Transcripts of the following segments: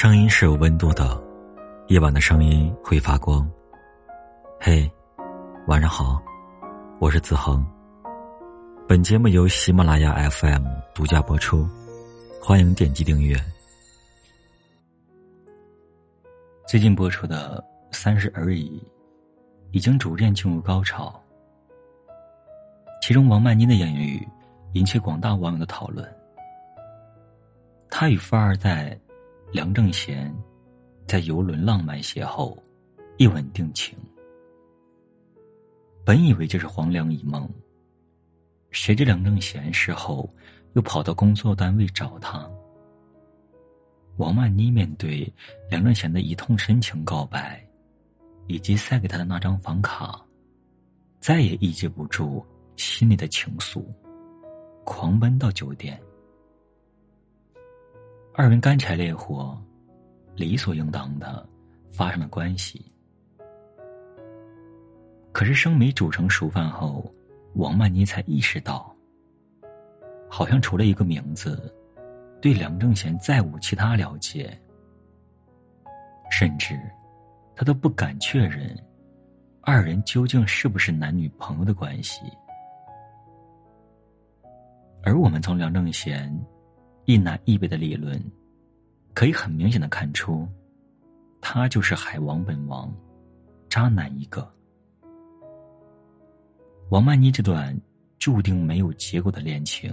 声音是有温度的，夜晚的声音会发光。嘿，晚上好，我是子恒。本节目由喜马拉雅 FM 独家播出，欢迎点击订阅。最近播出的《三十而已》已经逐渐进入高潮，其中王曼妮的言语引起广大网友的讨论。他与富二代梁正贤在游轮浪漫邂逅，一吻定情。本以为这是黄粱一梦，谁知梁正贤事后又跑到工作单位找他。王曼妮面对梁正贤的一通深情告白，以及塞给他的那张房卡，再也抑制不住心里的情愫，狂奔到酒店。二人干柴烈火，理所应当的发生了关系。可是生米煮成熟饭后，王曼妮才意识到，好像除了一个名字，对梁正贤再无其他了解，甚至他都不敢确认，二人究竟是不是男女朋友的关系。而我们从梁正贤。一南一北的理论，可以很明显的看出，他就是海王本王，渣男一个。王曼妮这段注定没有结果的恋情，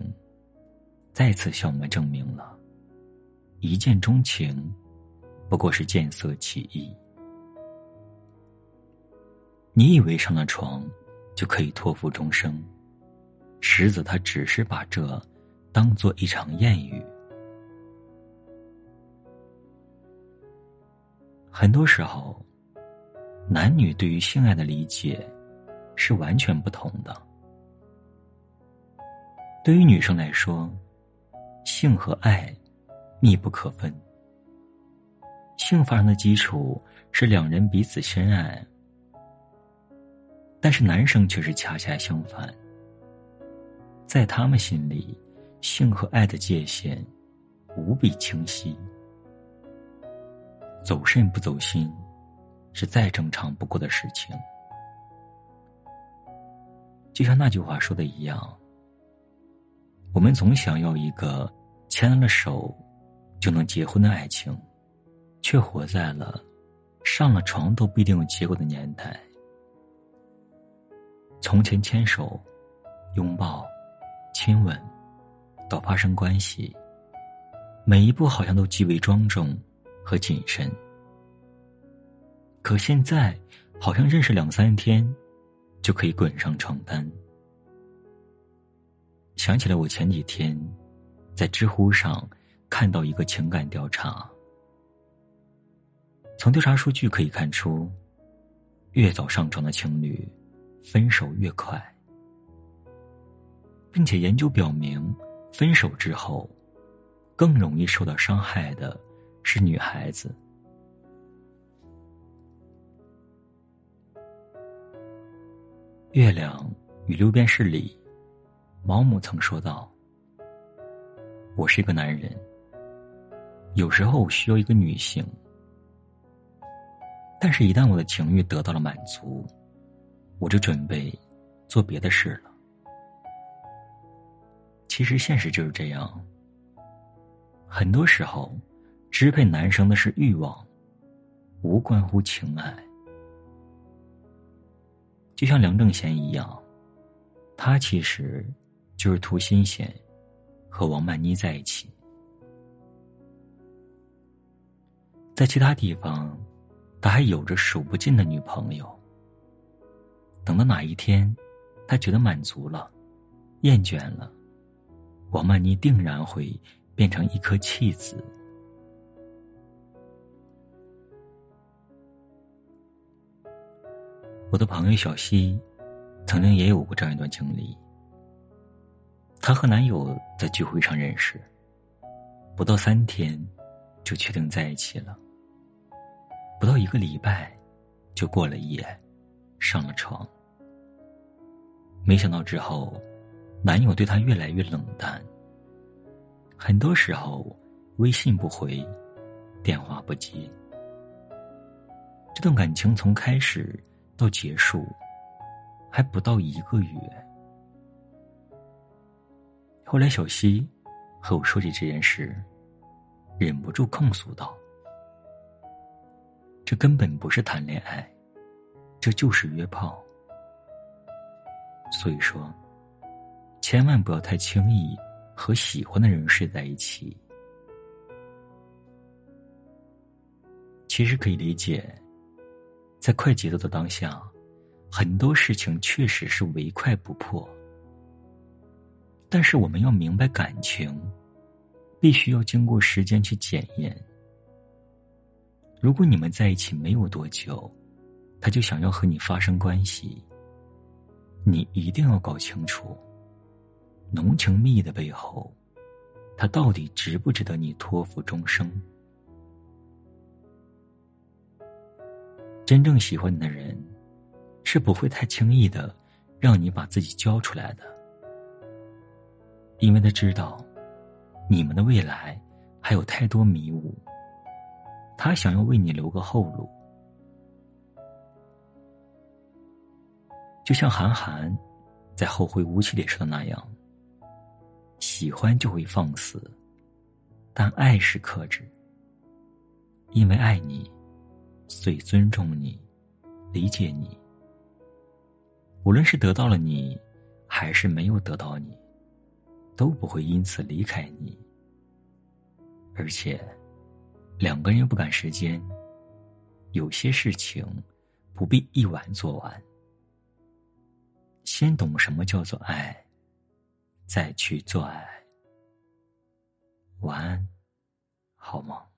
再次向我们证明了，一见钟情，不过是见色起意。你以为上了床，就可以托付终生，实则他只是把这。当做一场艳遇。很多时候，男女对于性爱的理解是完全不同的。对于女生来说，性和爱密不可分。性发生的基础是两人彼此深爱，但是男生却是恰恰相反，在他们心里。性和爱的界限无比清晰，走肾不走心是再正常不过的事情。就像那句话说的一样，我们总想要一个牵了手就能结婚的爱情，却活在了上了床都不一定有结果的年代。从前牵手、拥抱、亲吻。到发生关系，每一步好像都极为庄重和谨慎。可现在，好像认识两三天，就可以滚上床单。想起来，我前几天在知乎上看到一个情感调查，从调查数据可以看出，越早上床的情侣，分手越快，并且研究表明。分手之后，更容易受到伤害的是女孩子。月亮与六便士里，毛姆曾说道：“我是一个男人，有时候我需要一个女性，但是，一旦我的情欲得到了满足，我就准备做别的事了。”其实现实就是这样。很多时候，支配男生的是欲望，无关乎情爱。就像梁正贤一样，他其实就是图新鲜，和王曼妮在一起。在其他地方，他还有着数不尽的女朋友。等到哪一天，他觉得满足了，厌倦了。王曼妮定然会变成一颗弃子。我的朋友小西，曾经也有过这样一段经历。她和男友在聚会上认识，不到三天，就确定在一起了。不到一个礼拜，就过了夜，上了床。没想到之后。男友对她越来越冷淡，很多时候微信不回，电话不接。这段感情从开始到结束，还不到一个月。后来，小西和我说起这件事，忍不住控诉道：“这根本不是谈恋爱，这就是约炮。所以说，千万不要太轻易和喜欢的人睡在一起。其实可以理解。”在快节奏的当下，很多事情确实是唯快不破。但是我们要明白，感情必须要经过时间去检验。如果你们在一起没有多久，他就想要和你发生关系，你一定要搞清楚，浓情蜜意的背后，他到底值不值得你托付终生。真正喜欢你的人，是不会太轻易的让你把自己交出来的，因为他知道你们的未来还有太多迷雾，他想要为你留个后路。就像韩寒在《后会无期》里说的那样：“喜欢就会放肆，但爱是克制，因为爱你。”所以尊重你，理解你。无论是得到了你，还是没有得到你，都不会因此离开你。而且，两个人又不赶时间，有些事情不必一晚做完。先懂什么叫做爱，再去做爱。晚安，好梦。